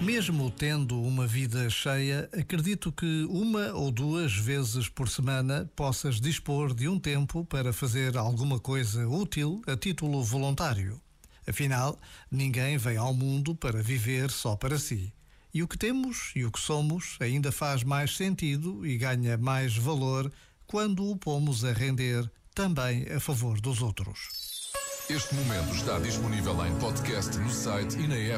Mesmo tendo uma vida cheia, acredito que uma ou duas vezes por semana possas dispor de um tempo para fazer alguma coisa útil a título voluntário. Afinal, ninguém vem ao mundo para viver só para si. E o que temos e o que somos ainda faz mais sentido e ganha mais valor quando o pomos a render também a favor dos outros. Este momento está disponível em podcast no site e na app.